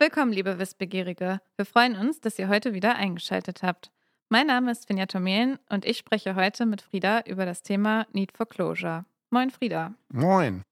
Willkommen, liebe Wissbegierige. Wir freuen uns, dass ihr heute wieder eingeschaltet habt. Mein Name ist Finja Tomelen und ich spreche heute mit Frieda über das Thema Need for Closure. Moin, Frieda. Moin.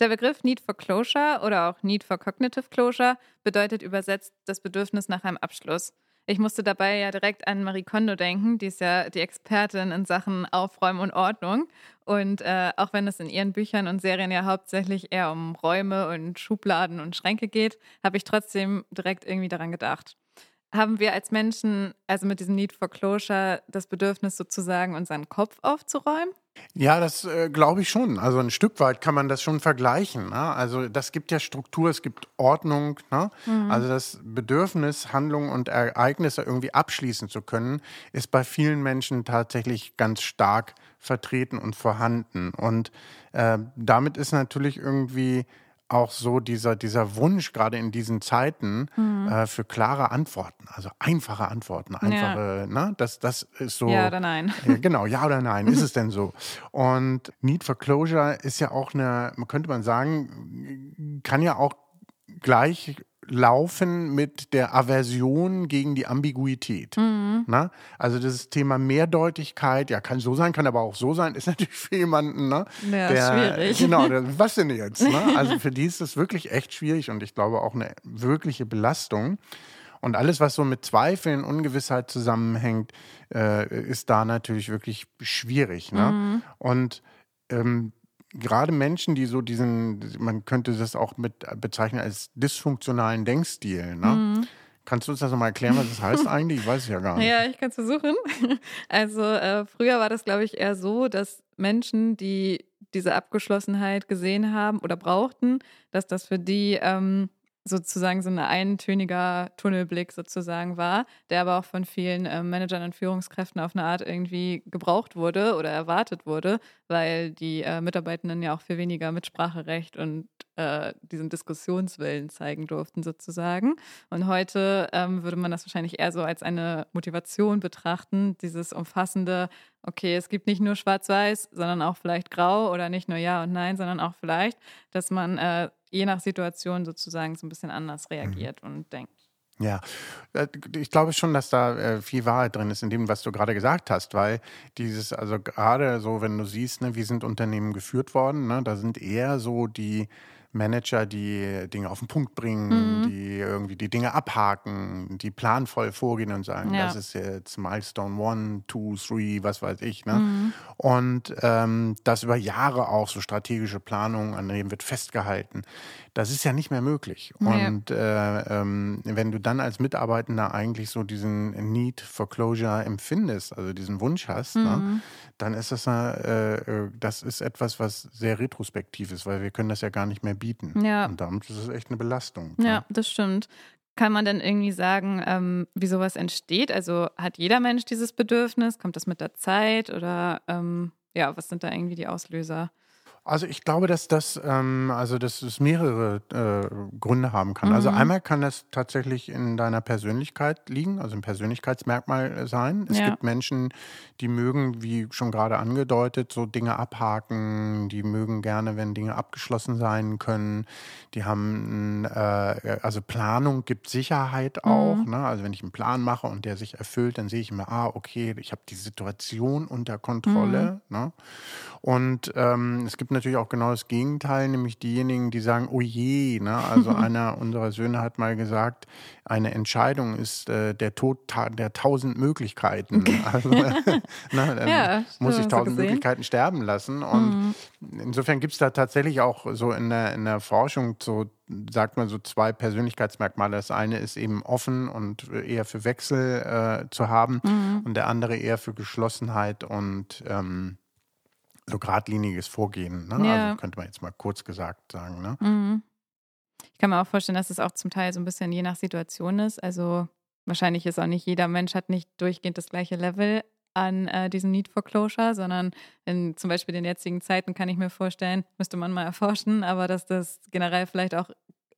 Der Begriff Need for Closure oder auch Need for Cognitive Closure bedeutet übersetzt das Bedürfnis nach einem Abschluss. Ich musste dabei ja direkt an Marie Kondo denken, die ist ja die Expertin in Sachen Aufräumen und Ordnung. Und äh, auch wenn es in ihren Büchern und Serien ja hauptsächlich eher um Räume und Schubladen und Schränke geht, habe ich trotzdem direkt irgendwie daran gedacht haben wir als Menschen, also mit diesem Need for Closure, das Bedürfnis sozusagen, unseren Kopf aufzuräumen? Ja, das äh, glaube ich schon. Also ein Stück weit kann man das schon vergleichen. Ne? Also das gibt ja Struktur, es gibt Ordnung. Ne? Mhm. Also das Bedürfnis, Handlungen und Ereignisse irgendwie abschließen zu können, ist bei vielen Menschen tatsächlich ganz stark vertreten und vorhanden. Und äh, damit ist natürlich irgendwie auch so dieser, dieser Wunsch, gerade in diesen Zeiten, mhm. äh, für klare Antworten, also einfache Antworten, einfache, ja. ne, das, das ist so. Ja oder nein. Äh, genau, ja oder nein, ist es denn so? Und Need for Closure ist ja auch eine, könnte man sagen, kann ja auch gleich laufen mit der Aversion gegen die Ambiguität. Mhm. Na? Also das Thema Mehrdeutigkeit, ja, kann so sein, kann aber auch so sein, ist natürlich für jemanden, ne? Ja, der, schwierig. Genau, der, was denn jetzt? Ne? Also für die ist das wirklich echt schwierig und ich glaube auch eine wirkliche Belastung. Und alles, was so mit Zweifeln, Ungewissheit zusammenhängt, äh, ist da natürlich wirklich schwierig. Ne? Mhm. Und ähm, gerade Menschen, die so diesen, man könnte das auch mit bezeichnen als dysfunktionalen Denkstil, ne? Mhm. Kannst du uns das nochmal erklären, was das heißt eigentlich? Ich weiß es ja gar nicht. Ja, ich kann es versuchen. Also äh, früher war das, glaube ich, eher so, dass Menschen, die diese Abgeschlossenheit gesehen haben oder brauchten, dass das für die ähm, sozusagen so ein eintöniger Tunnelblick sozusagen war, der aber auch von vielen äh, Managern und Führungskräften auf eine Art irgendwie gebraucht wurde oder erwartet wurde, weil die äh, Mitarbeitenden ja auch viel weniger Mitspracherecht und äh, diesen Diskussionswillen zeigen durften sozusagen. Und heute ähm, würde man das wahrscheinlich eher so als eine Motivation betrachten, dieses umfassende, okay, es gibt nicht nur schwarz-weiß, sondern auch vielleicht grau oder nicht nur ja und nein, sondern auch vielleicht, dass man äh, je nach Situation sozusagen so ein bisschen anders mhm. reagiert mhm. und denkt. Ja, äh, ich glaube schon, dass da äh, viel Wahrheit drin ist in dem, was du gerade gesagt hast, weil dieses, also gerade so, wenn du siehst, ne, wie sind Unternehmen geführt worden, ne, da sind eher so die Manager, die Dinge auf den Punkt bringen, mhm. die irgendwie die Dinge abhaken, die planvoll vorgehen und sagen, ja. das ist jetzt Milestone One, Two, Three, was weiß ich. Ne? Mhm. Und ähm, das über Jahre auch so strategische Planungen, an denen wird festgehalten. Das ist ja nicht mehr möglich. Nee. Und äh, ähm, wenn du dann als Mitarbeitender eigentlich so diesen Need for Closure empfindest, also diesen Wunsch hast, ne, mhm. ne, dann ist das, äh, äh, das ist etwas, was sehr retrospektiv ist, weil wir können das ja gar nicht mehr bieten. Ja. Und damit ist es echt eine Belastung. Ja, ne? das stimmt. Kann man denn irgendwie sagen, ähm, wie sowas entsteht? Also hat jeder Mensch dieses Bedürfnis? Kommt das mit der Zeit? Oder ähm, ja, was sind da irgendwie die Auslöser? Also ich glaube, dass das, ähm, also dass es mehrere äh, Gründe haben kann. Also mhm. Also einmal kann das tatsächlich in deiner Persönlichkeit liegen, also ein Persönlichkeitsmerkmal sein. Es ja. gibt Menschen, die mögen, wie schon gerade angedeutet, so Dinge abhaken, die mögen gerne, wenn Dinge abgeschlossen sein können. Die haben, äh, also Planung gibt Sicherheit auch. Mhm. Ne? Also wenn ich einen Plan mache und der sich erfüllt, dann sehe ich mir, ah, okay, ich habe die Situation unter Kontrolle. Mhm. Ne? Und ähm, es gibt natürlich auch genau das Gegenteil, nämlich diejenigen, die sagen, oh je, ne? also einer unserer Söhne hat mal gesagt, eine Entscheidung ist äh, der Tod ta der tausend Möglichkeiten. Okay. Also, ne, dann ja, muss ich tausend Möglichkeiten sterben lassen. Und mhm. insofern gibt es da tatsächlich auch so in der, in der Forschung so sagt man so zwei Persönlichkeitsmerkmale. Das eine ist eben offen und eher für Wechsel äh, zu haben mhm. und der andere eher für Geschlossenheit und ähm, so geradliniges Vorgehen. Ne? Ja. Also könnte man jetzt mal kurz gesagt sagen. Ne? Mhm. Ich kann mir auch vorstellen, dass es auch zum Teil so ein bisschen je nach Situation ist. Also wahrscheinlich ist auch nicht jeder Mensch hat nicht durchgehend das gleiche Level an äh, diesem Need for Closure, sondern in zum Beispiel den jetzigen Zeiten kann ich mir vorstellen, müsste man mal erforschen, aber dass das generell vielleicht auch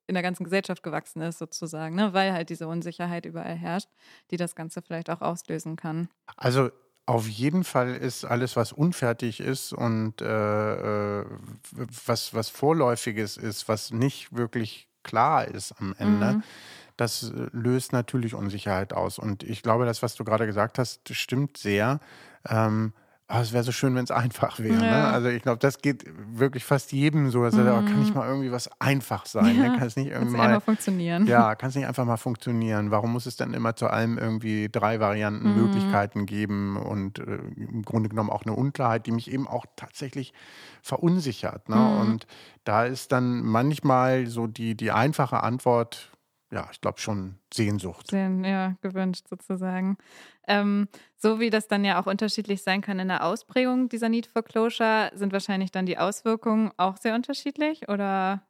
in der ganzen Gesellschaft gewachsen ist, sozusagen, ne? weil halt diese Unsicherheit überall herrscht, die das Ganze vielleicht auch auslösen kann. Also auf jeden Fall ist alles, was unfertig ist und äh, äh, was, was Vorläufiges ist, was nicht wirklich klar ist am Ende, mhm. das löst natürlich Unsicherheit aus. Und ich glaube, das, was du gerade gesagt hast, stimmt sehr. Ähm, Oh, es wäre so schön, wenn es einfach wäre. Ne? Ja. Ne? Also ich glaube, das geht wirklich fast jedem so. Also, mhm. kann nicht mal irgendwie was einfach sein? Ne? Ja. Ne? Kann es nicht irgendwie mal funktionieren? Ja, kann es nicht einfach mal funktionieren? Warum muss es dann immer zu allem irgendwie drei Varianten, mhm. Möglichkeiten geben und äh, im Grunde genommen auch eine Unklarheit, die mich eben auch tatsächlich verunsichert. Ne? Mhm. Und da ist dann manchmal so die, die einfache Antwort, ja, ich glaube schon Sehnsucht. Sehen, ja, gewünscht sozusagen. Ähm, so wie das dann ja auch unterschiedlich sein kann in der Ausprägung dieser Need for Closure, sind wahrscheinlich dann die Auswirkungen auch sehr unterschiedlich oder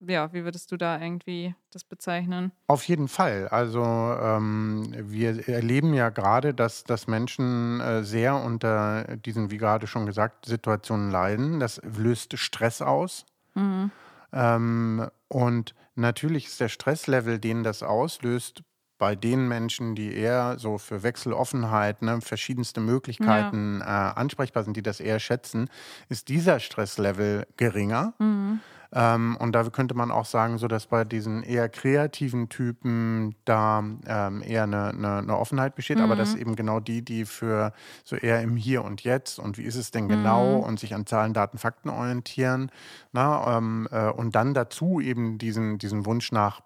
ja, wie würdest du da irgendwie das bezeichnen? Auf jeden Fall. Also ähm, wir erleben ja gerade, dass, dass Menschen äh, sehr unter diesen, wie gerade schon gesagt, Situationen leiden. Das löst Stress aus. Mhm. Ähm, und natürlich ist der Stresslevel, den das auslöst, bei den Menschen, die eher so für Wechseloffenheit, ne, verschiedenste Möglichkeiten ja. äh, ansprechbar sind, die das eher schätzen, ist dieser Stresslevel geringer. Mhm. Ähm, und da könnte man auch sagen, so dass bei diesen eher kreativen Typen da ähm, eher eine, eine, eine, Offenheit besteht, mhm. aber dass eben genau die, die für so eher im Hier und Jetzt und wie ist es denn genau mhm. und sich an Zahlen, Daten, Fakten orientieren, na, ähm, äh, und dann dazu eben diesen, diesen Wunsch nach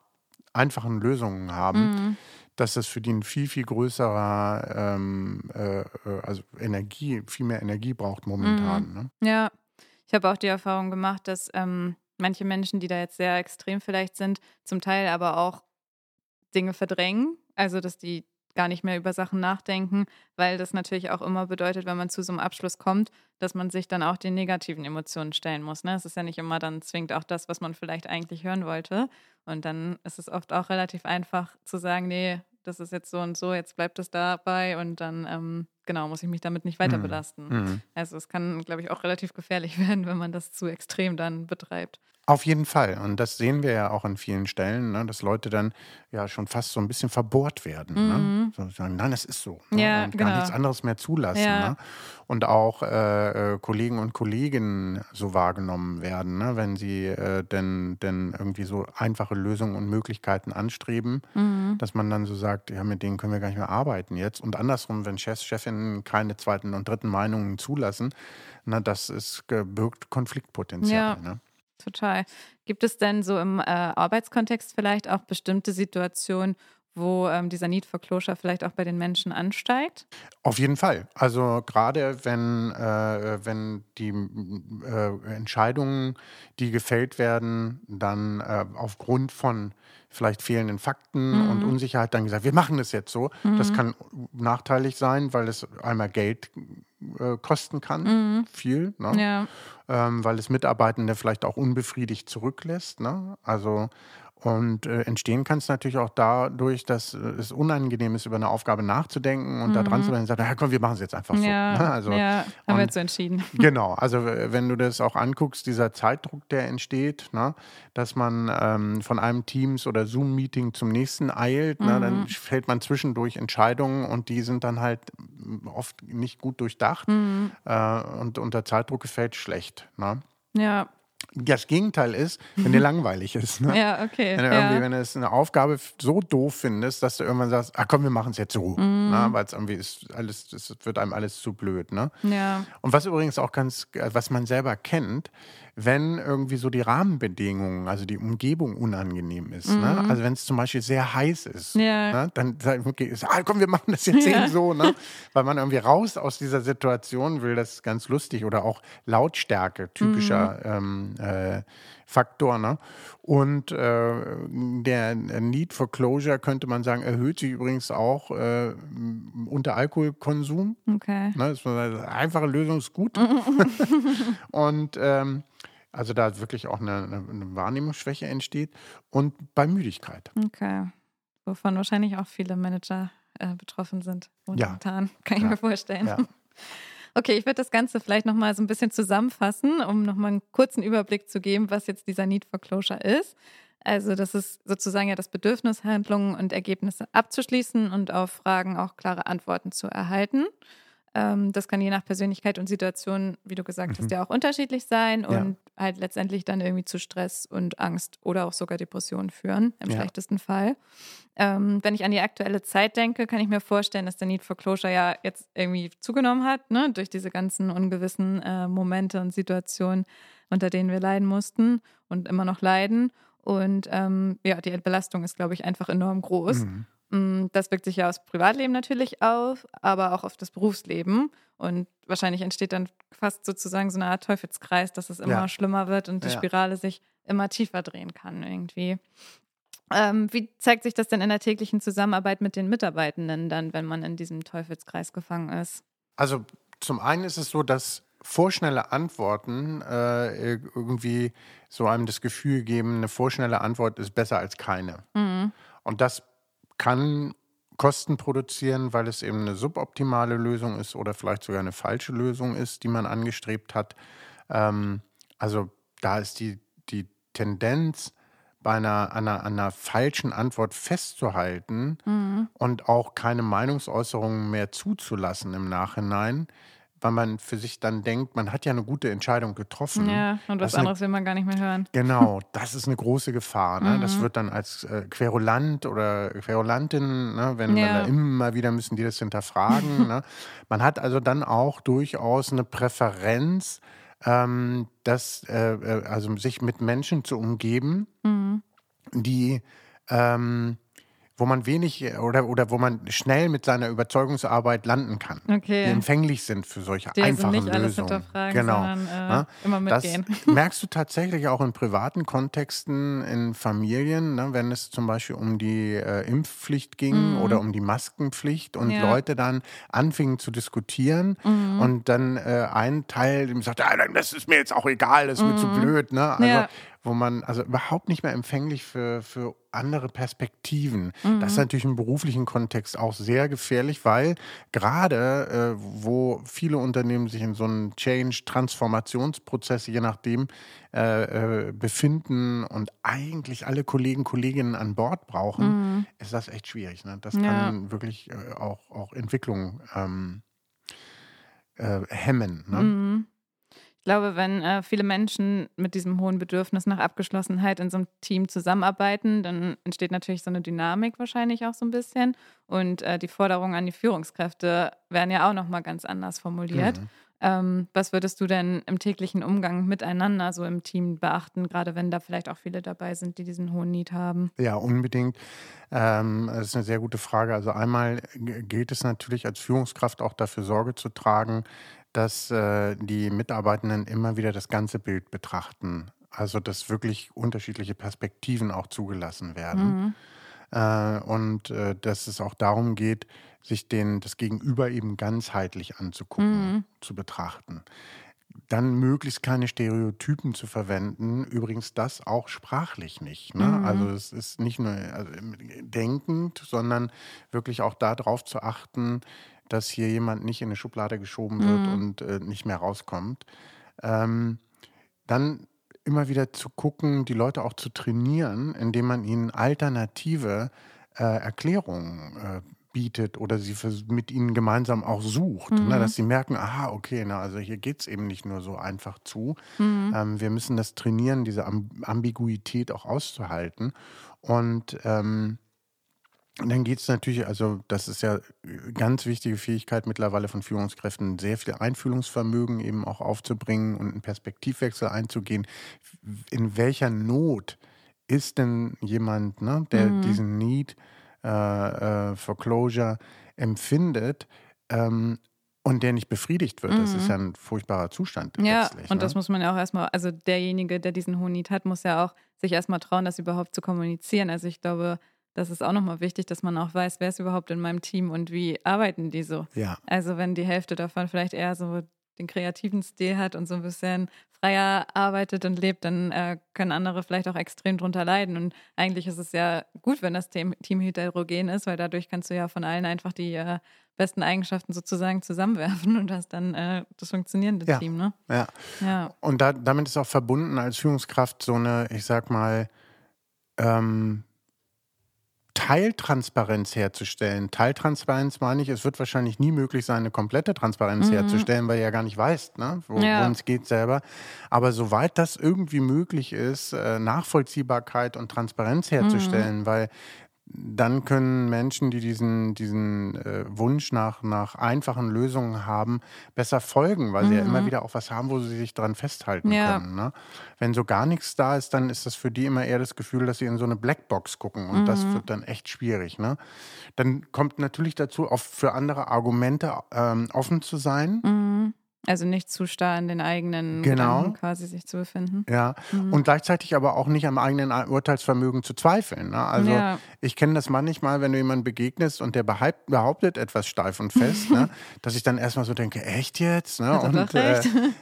einfachen Lösungen haben. Mhm dass das für die ein viel, viel größerer ähm, äh, äh also Energie, viel mehr Energie braucht momentan. Mhm. Ne? Ja, ich habe auch die Erfahrung gemacht, dass ähm, manche Menschen, die da jetzt sehr extrem vielleicht sind, zum Teil aber auch Dinge verdrängen. Also, dass die gar nicht mehr über Sachen nachdenken, weil das natürlich auch immer bedeutet, wenn man zu so einem Abschluss kommt, dass man sich dann auch den negativen Emotionen stellen muss. Ne? Es ist ja nicht immer dann zwingend auch das, was man vielleicht eigentlich hören wollte. Und dann ist es oft auch relativ einfach zu sagen, nee, das ist jetzt so und so, jetzt bleibt es dabei und dann ähm, genau muss ich mich damit nicht weiter mhm. belasten. Mhm. Also es kann, glaube ich, auch relativ gefährlich werden, wenn man das zu extrem dann betreibt. Auf jeden Fall. Und das sehen wir ja auch an vielen Stellen, ne, dass Leute dann ja schon fast so ein bisschen verbohrt werden. Ne? Mhm. Ne? So sagen, nein, das ist so. Ne? Ja, und genau. gar nichts anderes mehr zulassen. Ja. Ne? Und auch äh, äh, Kollegen und Kolleginnen so wahrgenommen werden, ne? wenn sie äh, denn, denn irgendwie so einfache Lösungen und Möglichkeiten anstreben, mhm. dass man dann so sagt, ja, mit denen können wir gar nicht mehr arbeiten jetzt. Und andersrum, wenn Chefs, Chefinnen keine zweiten und dritten Meinungen zulassen, na, das ist birgt Konfliktpotenzial. Ja. Total. Gibt es denn so im äh, Arbeitskontext vielleicht auch bestimmte Situationen, wo ähm, dieser Need for Closure vielleicht auch bei den Menschen ansteigt? Auf jeden Fall. Also gerade wenn, äh, wenn die äh, Entscheidungen, die gefällt werden, dann äh, aufgrund von vielleicht fehlenden Fakten mhm. und Unsicherheit dann gesagt, wir machen das jetzt so. Mhm. Das kann nachteilig sein, weil es einmal Geld äh, kosten kann, mhm. viel, ne? ja. ähm, weil es Mitarbeitende vielleicht auch unbefriedigt zurücklässt. Ne? Also und äh, entstehen kann es natürlich auch dadurch, dass äh, es unangenehm ist, über eine Aufgabe nachzudenken und mhm. da dran zu bleiben und sagen, ja komm, wir machen es jetzt einfach so. Ja, ne? also, ja haben wir jetzt so entschieden. Genau, also wenn du das auch anguckst, dieser Zeitdruck, der entsteht, ne? dass man ähm, von einem Teams- oder Zoom-Meeting zum nächsten eilt, mhm. ne? dann mhm. fällt man zwischendurch Entscheidungen und die sind dann halt oft nicht gut durchdacht mhm. äh, und unter Zeitdruck gefällt schlecht. Ne? Ja, das Gegenteil ist, wenn dir langweilig ist. Ne? Ja, okay. Wenn du, irgendwie, ja. wenn du es eine Aufgabe so doof findest, dass du irgendwann sagst, ach komm, wir machen es jetzt so. Mhm. Ne? Weil es irgendwie ist alles, es wird einem alles zu blöd. Ne? Ja. Und was übrigens auch ganz, was man selber kennt, wenn irgendwie so die Rahmenbedingungen, also die Umgebung unangenehm ist. Ne? Mhm. Ne? Also wenn es zum Beispiel sehr heiß ist, ja. ne? dann sagt okay, ah, komm, wir machen das jetzt ja. eben so, ne? weil man irgendwie raus aus dieser Situation will, das ist ganz lustig. Oder auch Lautstärke, typischer mhm. ähm, äh, Faktor. Ne? Und äh, der Need for Closure, könnte man sagen, erhöht sich übrigens auch äh, unter Alkoholkonsum. Okay. Ne? Das ist eine einfache Lösung, ist gut. und ähm, also da wirklich auch eine, eine, Wahrnehmungsschwäche entsteht und bei Müdigkeit. Okay. Wovon wahrscheinlich auch viele Manager äh, betroffen sind momentan, ja. kann ich ja. mir vorstellen. Ja. Okay, ich würde das Ganze vielleicht nochmal so ein bisschen zusammenfassen, um nochmal einen kurzen Überblick zu geben, was jetzt dieser Need for Closure ist. Also das ist sozusagen ja das Bedürfnis, Handlungen und Ergebnisse abzuschließen und auf Fragen auch klare Antworten zu erhalten. Ähm, das kann je nach Persönlichkeit und Situation, wie du gesagt mhm. hast, ja auch unterschiedlich sein und. Halt letztendlich dann irgendwie zu Stress und Angst oder auch sogar Depressionen führen, im ja. schlechtesten Fall. Ähm, wenn ich an die aktuelle Zeit denke, kann ich mir vorstellen, dass der Need for Closure ja jetzt irgendwie zugenommen hat, ne, durch diese ganzen ungewissen äh, Momente und Situationen, unter denen wir leiden mussten und immer noch leiden. Und ähm, ja, die Belastung ist, glaube ich, einfach enorm groß. Mhm. Mm, das wirkt sich ja aufs Privatleben natürlich auf, aber auch auf das Berufsleben. Und wahrscheinlich entsteht dann fast sozusagen so eine Art Teufelskreis, dass es immer ja. schlimmer wird und die ja. Spirale sich immer tiefer drehen kann irgendwie. Ähm, wie zeigt sich das denn in der täglichen Zusammenarbeit mit den Mitarbeitenden dann, wenn man in diesem Teufelskreis gefangen ist? Also zum einen ist es so, dass vorschnelle Antworten äh, irgendwie so einem das Gefühl geben, eine vorschnelle Antwort ist besser als keine. Mhm. Und das kann Kosten produzieren, weil es eben eine suboptimale Lösung ist oder vielleicht sogar eine falsche Lösung ist, die man angestrebt hat. Ähm, also da ist die, die Tendenz, bei einer, einer, einer falschen Antwort festzuhalten mhm. und auch keine Meinungsäußerungen mehr zuzulassen im Nachhinein, weil man für sich dann denkt, man hat ja eine gute Entscheidung getroffen. Ja, und was anderes eine, will man gar nicht mehr hören. Genau, das ist eine große Gefahr. Ne? Mhm. Das wird dann als äh, Querulant oder Querulantin, ne? wenn, ja. wenn da immer wieder müssen die das hinterfragen. ne? Man hat also dann auch durchaus eine Präferenz, ähm, das, äh, äh also sich mit Menschen zu umgeben, mhm. die ähm, wo man wenig äh, oder, oder wo man schnell mit seiner Überzeugungsarbeit landen kann. Okay. Die empfänglich sind für solche die einfachen also nicht Lösungen. Alles hinterfragen, genau. Sondern, äh, ja? immer mitgehen. Das merkst du tatsächlich auch in privaten Kontexten, in Familien, ne, wenn es zum Beispiel um die äh, Impfpflicht ging mhm. oder um die Maskenpflicht und ja. Leute dann anfingen zu diskutieren mhm. und dann äh, ein Teil sagt, ah, das ist mir jetzt auch egal, das ist mhm. mir zu mhm. blöd. Ne? Also ja wo man also überhaupt nicht mehr empfänglich für, für andere Perspektiven. Mhm. Das ist natürlich im beruflichen Kontext auch sehr gefährlich, weil gerade äh, wo viele Unternehmen sich in so einem Change-Transformationsprozess, je nachdem, äh, äh, befinden und eigentlich alle Kollegen, Kolleginnen an Bord brauchen, mhm. ist das echt schwierig. Ne? Das ja. kann wirklich äh, auch, auch Entwicklung ähm, äh, hemmen. Ne? Mhm. Ich glaube, wenn äh, viele Menschen mit diesem hohen Bedürfnis nach Abgeschlossenheit in so einem Team zusammenarbeiten, dann entsteht natürlich so eine Dynamik wahrscheinlich auch so ein bisschen. Und äh, die Forderungen an die Führungskräfte werden ja auch nochmal ganz anders formuliert. Mhm. Ähm, was würdest du denn im täglichen Umgang miteinander so im Team beachten, gerade wenn da vielleicht auch viele dabei sind, die diesen hohen Need haben? Ja, unbedingt. Ähm, das ist eine sehr gute Frage. Also einmal gilt es natürlich als Führungskraft auch dafür Sorge zu tragen, dass äh, die Mitarbeitenden immer wieder das ganze Bild betrachten. Also dass wirklich unterschiedliche Perspektiven auch zugelassen werden. Mhm. Äh, und äh, dass es auch darum geht, sich den, das Gegenüber eben ganzheitlich anzugucken, mhm. zu betrachten. Dann möglichst keine Stereotypen zu verwenden. Übrigens das auch sprachlich nicht. Ne? Mhm. Also es ist nicht nur also denkend, sondern wirklich auch darauf zu achten, dass hier jemand nicht in eine Schublade geschoben wird mhm. und äh, nicht mehr rauskommt. Ähm, dann immer wieder zu gucken, die Leute auch zu trainieren, indem man ihnen alternative äh, Erklärungen äh, bietet oder sie für, mit ihnen gemeinsam auch sucht. Ne, mhm. Ne, dass sie merken, aha, okay, na, also hier geht es eben nicht nur so einfach zu. Mhm. Ähm, wir müssen das trainieren, diese Ambiguität auch auszuhalten. Und ähm, und dann geht es natürlich, also das ist ja ganz wichtige Fähigkeit mittlerweile von Führungskräften, sehr viel Einfühlungsvermögen eben auch aufzubringen und einen Perspektivwechsel einzugehen. In welcher Not ist denn jemand, ne, der mhm. diesen Need äh, äh, for Closure empfindet ähm, und der nicht befriedigt wird? Mhm. Das ist mhm. ja ein furchtbarer Zustand. Ja, und ne? das muss man ja auch erstmal, also derjenige, der diesen hohen Need hat, muss ja auch sich erstmal trauen, das überhaupt zu kommunizieren. Also ich glaube, das ist auch nochmal wichtig, dass man auch weiß, wer ist überhaupt in meinem Team und wie arbeiten die so. Ja. Also wenn die Hälfte davon vielleicht eher so den kreativen Stil hat und so ein bisschen freier arbeitet und lebt, dann äh, können andere vielleicht auch extrem drunter leiden. Und eigentlich ist es ja gut, wenn das Team, Team heterogen ist, weil dadurch kannst du ja von allen einfach die äh, besten Eigenschaften sozusagen zusammenwerfen und hast dann äh, das funktionierende ja. Team. Ne? Ja. ja. Und da, damit ist auch verbunden als Führungskraft so eine, ich sag mal, ähm, Teiltransparenz herzustellen. Teiltransparenz meine ich, es wird wahrscheinlich nie möglich sein, eine komplette Transparenz mhm. herzustellen, weil du ja gar nicht weißt, ne, worum ja. es geht selber. Aber soweit das irgendwie möglich ist, äh, Nachvollziehbarkeit und Transparenz herzustellen, mhm. weil dann können Menschen, die diesen, diesen äh, Wunsch nach, nach einfachen Lösungen haben, besser folgen, weil mhm. sie ja immer mhm. wieder auch was haben, wo sie sich dran festhalten ja. können. Ne? Wenn so gar nichts da ist, dann ist das für die immer eher das Gefühl, dass sie in so eine Blackbox gucken und mhm. das wird dann echt schwierig. Ne? Dann kommt natürlich dazu, auch für andere Argumente ähm, offen zu sein. Mhm. Also nicht zu starr in den eigenen genau. Gedanken quasi sich zu befinden. Ja, mhm. und gleichzeitig aber auch nicht am eigenen Urteilsvermögen zu zweifeln. Ne? Also ja. ich kenne das manchmal, wenn du jemandem begegnest und der behauptet etwas steif und fest, ne? dass ich dann erstmal so denke, echt jetzt? Ne? Und, äh,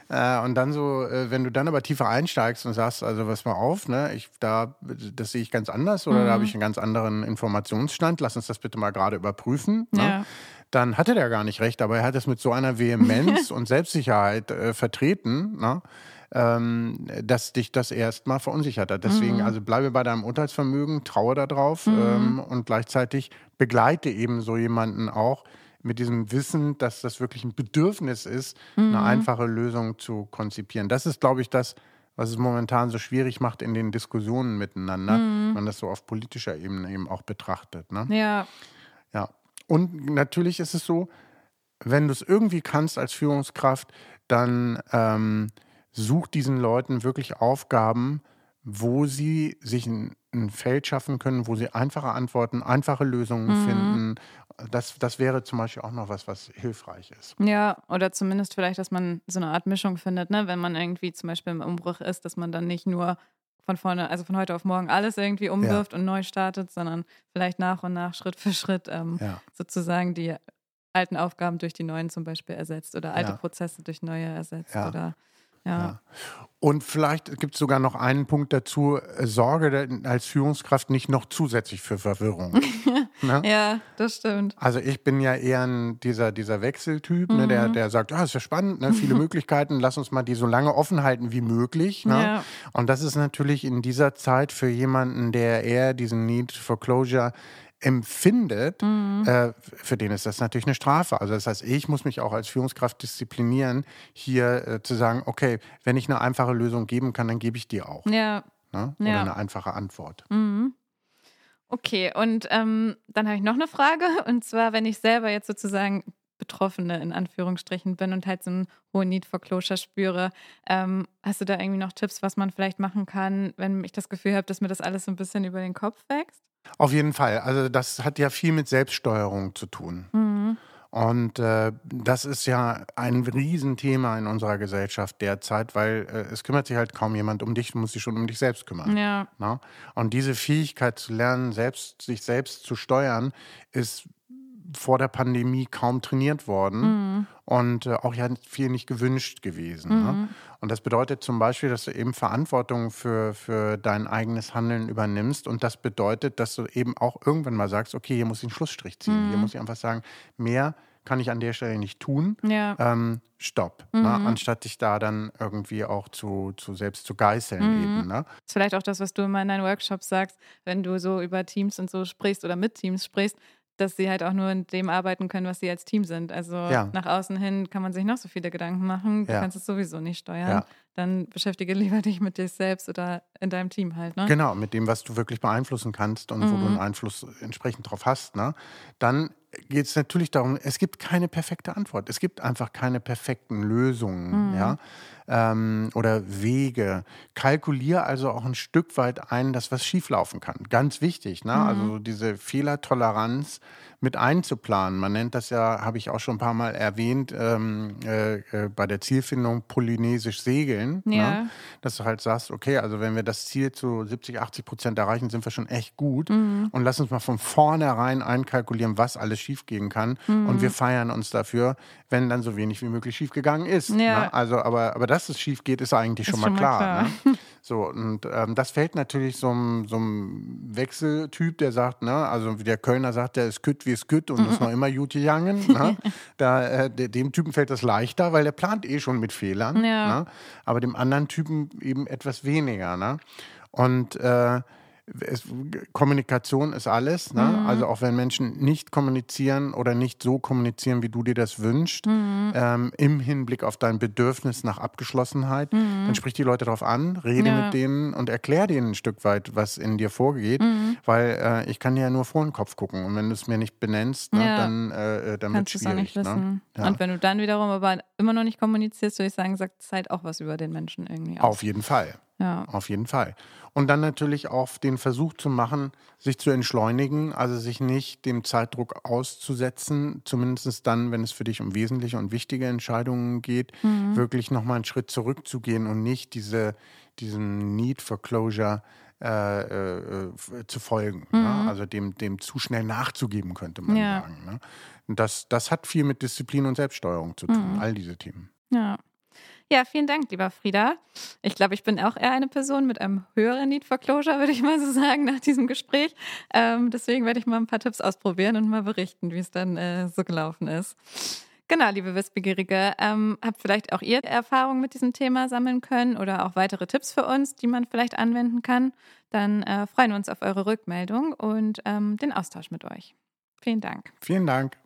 äh, und dann so, äh, wenn du dann aber tiefer einsteigst und sagst, also was mal auf, ne? ich, da, das sehe ich ganz anders oder mhm. da habe ich einen ganz anderen Informationsstand, lass uns das bitte mal gerade überprüfen. Ne? Ja dann hatte der gar nicht recht, aber er hat es mit so einer Vehemenz und Selbstsicherheit äh, vertreten, ne? ähm, dass dich das erstmal verunsichert hat. Deswegen, mhm. also bleibe bei deinem Urteilsvermögen, traue darauf mhm. ähm, und gleichzeitig begleite eben so jemanden auch mit diesem Wissen, dass das wirklich ein Bedürfnis ist, mhm. eine einfache Lösung zu konzipieren. Das ist, glaube ich, das, was es momentan so schwierig macht in den Diskussionen miteinander, mhm. wenn man das so auf politischer Ebene eben auch betrachtet. Ne? Ja. Ja, und natürlich ist es so, wenn du es irgendwie kannst als Führungskraft, dann ähm, such diesen Leuten wirklich Aufgaben, wo sie sich ein, ein, Feld schaffen können, wo sie einfache Antworten, einfache Lösungen mhm. finden. Das, das wäre zum Beispiel auch noch was, was hilfreich ist. Ja, oder zumindest vielleicht, dass man so eine Art Mischung findet, ne? wenn man irgendwie zum Beispiel im Umbruch ist, dass man dann nicht nur von vorne, also von heute auf morgen alles irgendwie umwirft ja. und neu startet, sondern vielleicht nach und nach, Schritt für Schritt ähm, ja. sozusagen die alten Aufgaben durch die neuen zum Beispiel ersetzt oder alte. Prozesse durch neue ersetzt oder ja. Und vielleicht gibt es sogar noch einen Punkt dazu, äh, sorge als Führungskraft nicht noch zusätzlich für Verwirrung. ne? Ja, das stimmt. Also ich bin ja eher ein, dieser, dieser Wechseltyp, mhm. ne, der, mhm. der sagt, ah, ist ja spannend, ne, viele Möglichkeiten, lass uns mal die so lange offen halten wie möglich. Ne? Ja. Und das ist natürlich in dieser Zeit für jemanden, der eher diesen Need for Closure empfindet, mhm. äh, für den ist das natürlich eine Strafe. Also das heißt, ich muss mich auch als Führungskraft disziplinieren, hier äh, zu sagen, okay, wenn ich eine einfache Lösung geben kann, dann gebe ich dir auch. Ja. Ne? Oder ja. eine einfache Antwort. Mhm. Okay, und ähm, dann habe ich noch eine Frage. Und zwar, wenn ich selber jetzt sozusagen Betroffene in Anführungsstrichen bin und halt so einen hohen Need for Closure spüre. Ähm, hast du da irgendwie noch Tipps, was man vielleicht machen kann, wenn ich das Gefühl habe, dass mir das alles so ein bisschen über den Kopf wächst? Auf jeden Fall. Also das hat ja viel mit Selbststeuerung zu tun. Mhm. Und äh, das ist ja ein Riesenthema in unserer Gesellschaft derzeit, weil äh, es kümmert sich halt kaum jemand um dich, du musst dich schon um dich selbst kümmern. Ja. Na? Ne? Und diese Fähigkeit zu lernen, selbst, sich selbst zu steuern, ist vor der Pandemie kaum trainiert worden mhm. und äh, auch ja viel nicht gewünscht gewesen. Ne? Mhm. Ne? Und das bedeutet zum Beispiel, dass du eben Verantwortung für, für dein eigenes Handeln übernimmst. Und das bedeutet, dass du eben auch irgendwann mal sagst, okay, hier muss ich einen Schlussstrich ziehen. Mhm. Hier muss ich einfach sagen, mehr kann ich an der Stelle nicht tun. Ja. Ähm, stopp. Ne? Mhm. Ne? Anstatt dich da dann irgendwie auch zu, zu selbst zu geißeln mhm. eben. Ne? Das ist vielleicht auch das, was du immer in deinen Workshops sagst, wenn du so über Teams und so sprichst oder mit Teams sprichst, dass sie halt auch nur in dem arbeiten können, was sie als Team sind. Also ja. nach außen hin kann man sich noch so viele Gedanken machen. Du ja. kannst es sowieso nicht steuern. Ja. Dann beschäftige lieber dich mit dir selbst oder in deinem Team halt. Ne? Genau, mit dem, was du wirklich beeinflussen kannst und mhm. wo du einen mhm. Einfluss entsprechend drauf hast. Ne? Dann geht es natürlich darum, es gibt keine perfekte Antwort. Es gibt einfach keine perfekten Lösungen. Mhm. Ja? ähm, oder Wege. Kalkulier also auch ein Stück weit ein, dass was schieflaufen kann. Ganz wichtig, ne? Mhm. Also diese Fehlertoleranz mit einzuplanen. Man nennt das ja, habe ich auch schon ein paar Mal erwähnt, ähm, äh, äh, bei der Zielfindung polynesisch segeln. Ne? Ja. Ne? Dass du halt sagst, okay, also wenn wir das Ziel zu 70, 80 Prozent erreichen, sind wir schon echt gut. Mhm. Und lass uns mal von vornherein einkalkulieren, was alles schiefgehen kann. Mhm. Und wir feiern uns dafür, wenn dann so wenig wie möglich schiefgegangen ist. Ja. Ne? Also, aber, aber dass es schief geht, ist eigentlich ist schon mal klar. klar. Ne? So, und ähm, das fällt natürlich so einem Wechseltyp, der sagt, ne, also wie der Kölner sagt, der ist kütt wie es kütt und ist noch immer gut gegangen. Ne? Da, äh, dem Typen fällt das leichter, weil der plant eh schon mit Fehlern. Ja. Ne? Aber dem anderen Typen eben etwas weniger. Ne? Und äh, es, Kommunikation ist alles. Ne? Mhm. Also auch wenn Menschen nicht kommunizieren oder nicht so kommunizieren, wie du dir das wünschst, mhm. ähm, im Hinblick auf dein Bedürfnis nach Abgeschlossenheit, mhm. dann sprich die Leute darauf an, rede ja. mit denen und erklär denen ein Stück weit, was in dir vorgeht, mhm. weil äh, ich kann dir ja nur vor den Kopf gucken und wenn du es mir nicht benennst, ne, ja. dann, äh, äh dann wird es schwierig. Ne? Ja. Und wenn du dann wiederum aber immer noch nicht kommunizierst, würde ich sagen, sagt es halt auch was über den Menschen irgendwie aus. Auf jeden Fall. Ja. Auf jeden Fall. Und dann natürlich auch den Versuch zu machen, sich zu entschleunigen, also sich nicht dem Zeitdruck auszusetzen, zumindest dann, wenn es für dich um wesentliche und wichtige Entscheidungen geht, mhm. wirklich nochmal einen Schritt zurückzugehen und nicht diese, diesen Need for Closure äh, äh, zu folgen. Ne? Mhm. Ne? Also dem, dem zu schnell nachzugeben, könnte man ja. sagen. Ne? das, das hat viel mit Disziplin und Selbststeuerung zu tun, mhm. all diese Themen. Ja. Ja, vielen Dank, lieber Frieda. Ich glaube, ich bin auch eher eine Person mit einem höheren Need for Closure, würde ich mal so sagen, nach diesem Gespräch. Ähm, deswegen werde ich mal ein paar Tipps ausprobieren und mal berichten, wie es dann äh, so gelaufen ist. Genau, liebe Wissbegierige, ähm, habt vielleicht auch ihr Erfahrungen mit diesem Thema sammeln können oder auch weitere Tipps für uns, die man vielleicht anwenden kann, dann äh, freuen wir uns auf eure Rückmeldung und ähm, den Austausch mit euch. Vielen Dank. Vielen Dank.